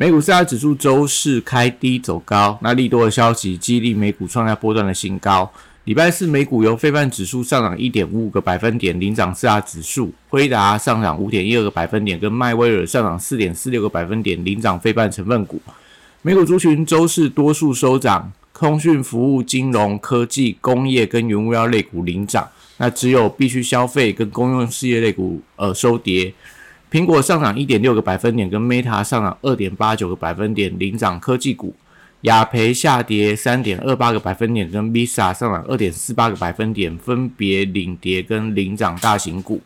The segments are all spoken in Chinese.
美股四大指数周四开低走高，那利多的消息激励美股创下波段的新高。礼拜四美股由非半指数上涨一点五五个百分点领涨四大指数，辉达上涨五点一二个百分点，跟迈威尔上涨四点四六个百分点领涨非半成分股。美股族群周四多数收涨，通讯服务、金融科技、工业跟原物料类股领涨。那只有必须消费跟公用事业类股呃收跌，苹果上涨一点六个百分点，跟 Meta 上涨二点八九个百分点领涨科技股，雅培下跌三点二八个百分点，跟 Visa 上涨二点四八个百分点，分别领跌跟领涨大型股。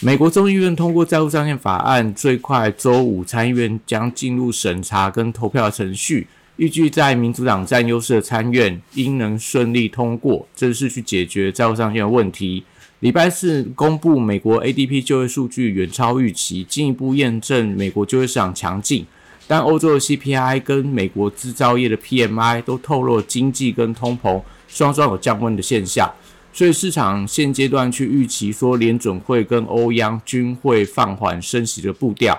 美国众议院通过债务上限法案，最快周五参议院将进入审查跟投票程序。预计在民主党占优势的参院应能顺利通过，正式去解决债务上限的问题。礼拜四公布美国 ADP 就业数据远超预期，进一步验证美国就业市场强劲。但欧洲的 CPI 跟美国制造业的 PMI 都透露经济跟通膨双双有降温的现象，所以市场现阶段去预期说联准会跟欧央均会放缓升息的步调，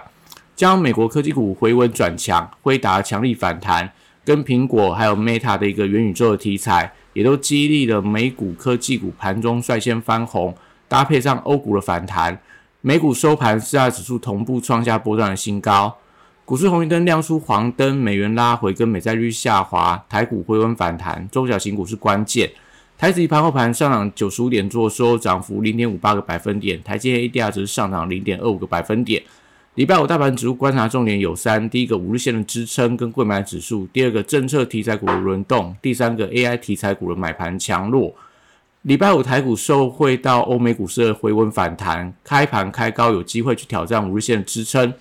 将美国科技股回稳转强，辉达强力反弹。跟苹果还有 Meta 的一个元宇宙的题材，也都激励了美股科技股盘中率先翻红，搭配上欧股的反弹，美股收盘四大指数同步创下波段的新高，股市红绿灯亮出黄灯，美元拉回跟美债率下滑，台股回温反弹，中小型股是关键。台指盘后盘上涨九十五点，做收涨幅零点五八个百分点，台积 ADR 则是上涨零点二五个百分点。礼拜五大盘指数观察重点有三：第一个五日线的支撑跟贵买指数；第二个政策题材股的轮动；第三个 AI 题材股的买盘强弱。礼拜五台股受惠到欧美股市的回稳反弹，开盘开高，有机会去挑战五日线的支撑。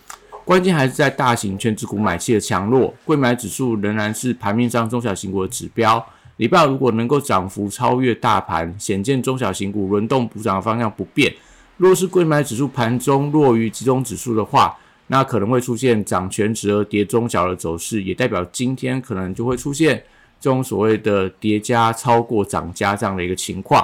关键还是在大型全指股买气的强弱。贵买指数仍然是盘面上中小型股的指标。礼拜五如果能够涨幅超越大盘，显见中小型股轮动补涨的方向不变。若是贵买指数盘中弱于集中指数的话，那可能会出现涨全值而跌中小的走势，也代表今天可能就会出现这种所谓的叠加超过涨加这样的一个情况。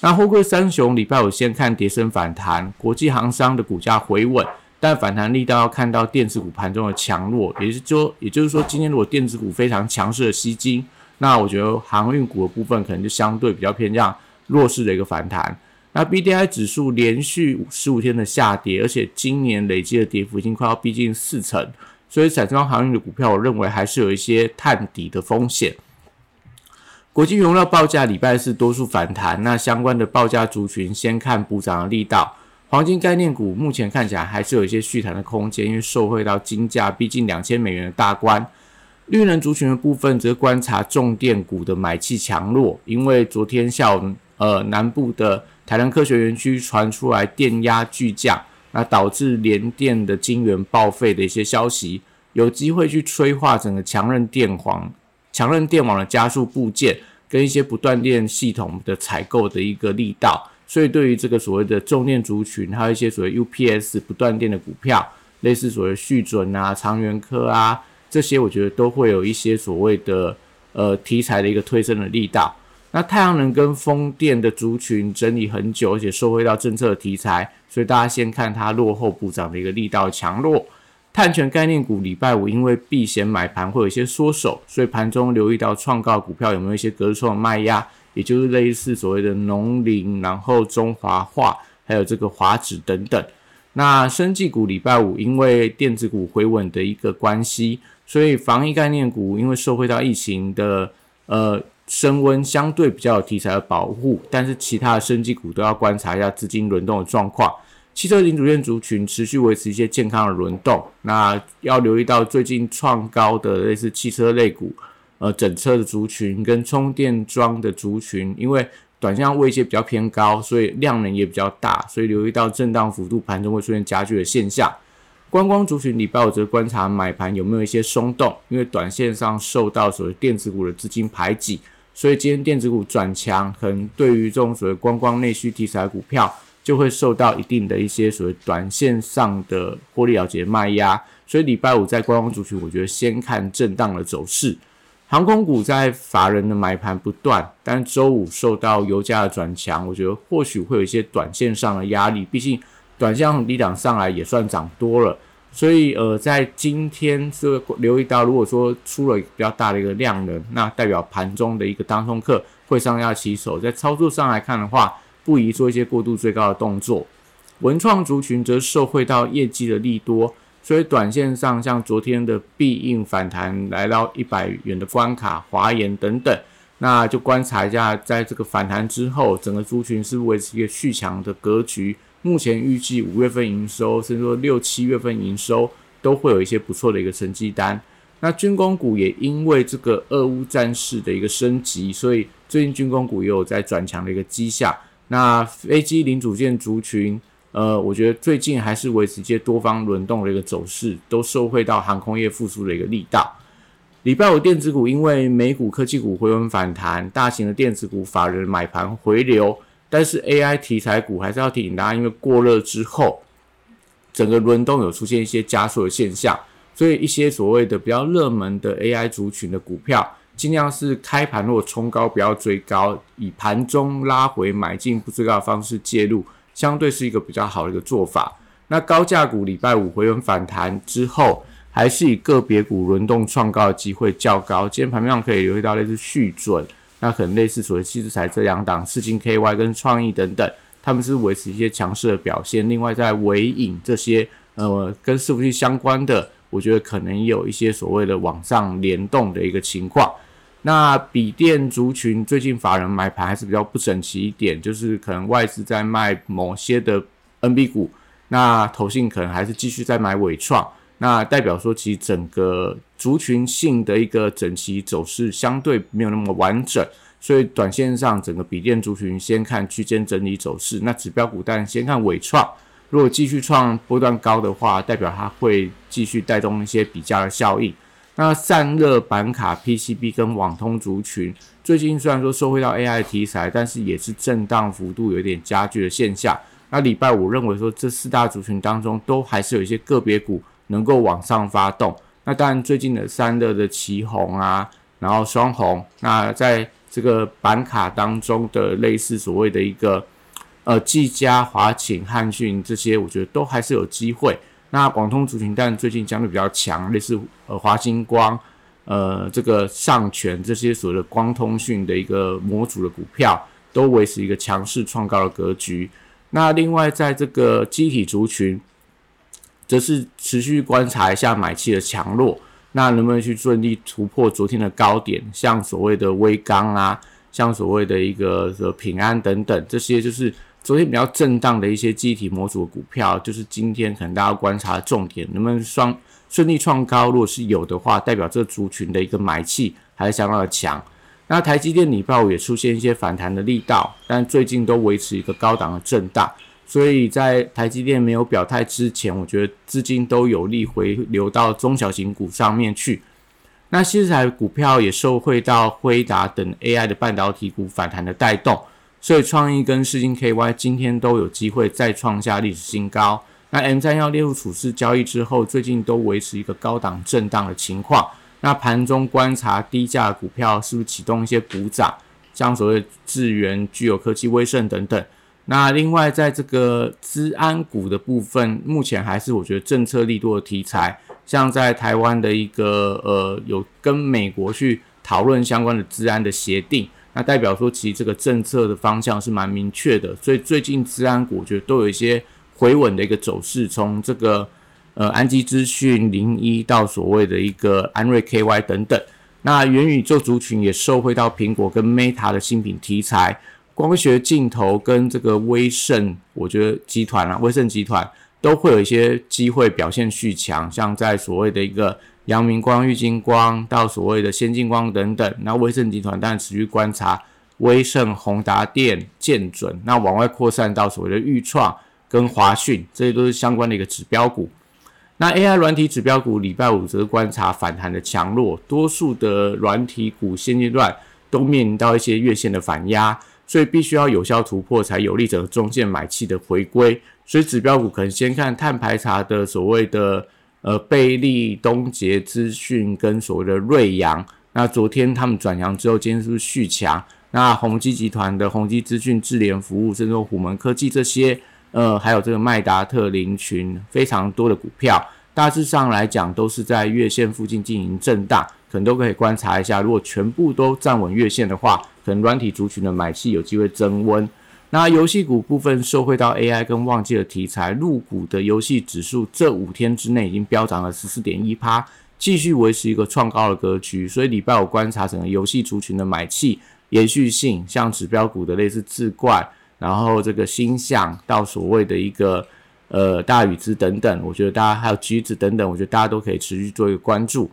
那货柜三雄礼拜五先看跌升反弹，国际航商的股价回稳，但反弹力道要看到电子股盘中的强弱，也是说，也就是说，今天如果电子股非常强势的吸金，那我觉得航运股的部分可能就相对比较偏向弱势的一个反弹。那 B D I 指数连续十五天的下跌，而且今年累积的跌幅已经快要逼近四成，所以散装航运的股票，我认为还是有一些探底的风险。国际原料报价礼拜四多数反弹，那相关的报价族群先看补涨的力道。黄金概念股目前看起来还是有一些续弹的空间，因为受惠到金价逼近两千美元的大关。绿能族群的部分则观察重电股的买气强弱，因为昨天下午呃南部的。台南科学园区传出来电压巨降，那导致联电的晶圆报废的一些消息，有机会去催化整个强韧电网、强韧电网的加速部件跟一些不断电系统的采购的一个力道。所以，对于这个所谓的重电族群，还有一些所谓 UPS 不断电的股票，类似所谓续准啊、长源科啊这些，我觉得都会有一些所谓的呃题材的一个推升的力道。那太阳能跟风电的族群整理很久，而且收回到政策题材，所以大家先看它落后补涨的一个力道强弱。碳权概念股礼拜五因为避险买盘会有一些缩手，所以盘中留意到创高股票有没有一些隔冲的卖压，也就是类似所谓的农林，然后中华化，还有这个华指等等。那生技股礼拜五因为电子股回稳的一个关系，所以防疫概念股因为受惠到疫情的呃。升温相对比较有题材的保护，但是其他的升级股都要观察一下资金轮动的状况。汽车零组件族群持续维持一些健康的轮动，那要留意到最近创高的类似汽车类股，呃，整车的族群跟充电桩的族群，因为短线位阶比较偏高，所以量能也比较大，所以留意到震荡幅度盘中会出现加剧的现象。观光族群礼拜五则观察买盘有没有一些松动，因为短线上受到所谓电子股的资金排挤，所以今天电子股转强，可能对于这种所谓观光内需题材股票就会受到一定的一些所谓短线上的获利了结卖压。所以礼拜五在观光族群，我觉得先看震荡的走势。航空股在法人的买盘不断，但周五受到油价的转强，我觉得或许会有一些短线上的压力。毕竟短线低档上来也算涨多了，所以呃，在今天是留意到，如果说出了比较大的一个量能，那代表盘中的一个当冲客会上下起手。在操作上来看的话，不宜做一些过度追高的动作。文创族群则受惠到业绩的利多。所以短线上，像昨天的必应反弹来到一百元的关卡，华研等等，那就观察一下，在这个反弹之后，整个族群是不是维持一个续强的格局？目前预计五月份营收，甚至说六七月份营收都会有一些不错的一个成绩单。那军工股也因为这个俄乌战事的一个升级，所以最近军工股也有在转强的一个迹象。那飞机零组件族群。呃，我觉得最近还是维持一些多方轮动的一个走势，都受惠到航空业复苏的一个力道。礼拜五电子股因为美股科技股回稳反弹，大型的电子股法人买盘回流，但是 AI 题材股还是要提醒大家，因为过热之后，整个轮动有出现一些加速的现象，所以一些所谓的比较热门的 AI 族群的股票，尽量是开盘如果冲高不要追高，以盘中拉回买进不追高的方式介入。相对是一个比较好的一个做法。那高价股礼拜五回稳反弹之后，还是以个别股轮动创高的机会较高。今天盘面上可以留意到类似续准，那可能类似所谓七字材这两档，四金 KY 跟创意等等，他们是维持一些强势的表现。另外在尾影这些呃跟伺服器相关的，我觉得可能有一些所谓的网上联动的一个情况。那笔电族群最近法人买盘还是比较不整齐一点，就是可能外资在卖某些的 NB 股，那投信可能还是继续在买伟创，那代表说其实整个族群性的一个整齐走势相对没有那么完整，所以短线上整个笔电族群先看区间整理走势，那指标股但先看伟创，如果继续创波段高的话，代表它会继续带动一些比价的效应。那散热板卡、PCB 跟网通族群，最近虽然说收回到 AI 题材，但是也是震荡幅度有点加剧的现象。那礼拜五认为说，这四大族群当中，都还是有一些个别股能够往上发动。那当然，最近的三热的旗红啊，然后双红，那在这个板卡当中的类似所谓的一个呃技嘉、华擎、汉讯这些，我觉得都还是有机会。那广通族群，但最近相对比较强，类似呃华星光、呃这个上权这些所谓的光通讯的一个模组的股票，都维持一个强势创高的格局。那另外在这个机体族群，则是持续观察一下买气的强弱，那能不能去顺利突破昨天的高点？像所谓的微钢啊，像所谓的一个平安等等，这些就是。昨天比较震荡的一些机体模组的股票，就是今天可能大家观察的重点，能不能双顺利创高？如果是有的话，代表这族群的一个买气还是相当的强。那台积电礼拜五也出现一些反弹的力道，但最近都维持一个高档的震荡。所以在台积电没有表态之前，我觉得资金都有力回流到中小型股上面去。那新材股票也受惠到辉达等 AI 的半导体股反弹的带动。所以创意跟世金 KY 今天都有机会再创下历史新高。那 M 三要列入处置交易之后，最近都维持一个高档震荡的情况。那盘中观察低价股票是不是启动一些补涨，像所谓智源、具有科技、威盛等等。那另外在这个资安股的部分，目前还是我觉得政策力度的题材，像在台湾的一个呃有跟美国去讨论相关的治安的协定。那代表说，其实这个政策的方向是蛮明确的，所以最近治安股我觉得都有一些回稳的一个走势。从这个呃安基资讯零一到所谓的一个安瑞 KY 等等，那元宇宙族群也受惠到苹果跟 Meta 的新品题材，光学镜头跟这个威盛，我觉得集团啊，威盛集团都会有一些机会表现续强，像在所谓的一个。阳明光、玉金光到所谓的先进光等等，那威盛集团当然持续观察威盛、宏达电、建准，那往外扩散到所谓的裕创跟华讯，这些都是相关的一个指标股。那 AI 软体指标股礼拜五则观察反弹的强弱，多数的软体股现阶段都面临到一些月线的反压，所以必须要有效突破才有利整个中线买气的回归。所以指标股可能先看碳排查的所谓的呃贝利、东杰资讯跟所谓的瑞阳。那昨天他们转阳之后，今天是不是续强？那宏基集团的宏基资讯、智联服务，甚至虎门科技这些。呃，还有这个麦达特林群非常多的股票，大致上来讲都是在月线附近进行震荡，可能都可以观察一下。如果全部都站稳月线的话，可能软体族群的买气有机会增温。那游戏股部分受惠到 AI 跟旺季的题材，入股的游戏指数这五天之内已经飙涨了十四点一趴，继续维持一个创高的格局。所以礼拜五观察整个游戏族群的买气延续性，像指标股的类似智冠。然后这个星象到所谓的一个呃大禹之等等，我觉得大家还有橘子等等，我觉得大家都可以持续做一个关注。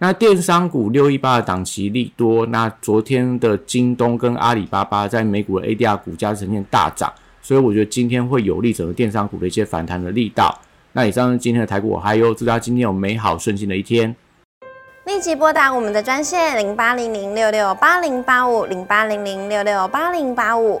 那电商股六一八的档期利多，那昨天的京东跟阿里巴巴在美股的 ADR 股价呈现大涨，所以我觉得今天会有利整个电商股的一些反弹的力道。那以上是今天的台股，我还有祝大家今天有美好顺心的一天。立即拨打我们的专线零八零零六六八零八五零八零零六六八零八五。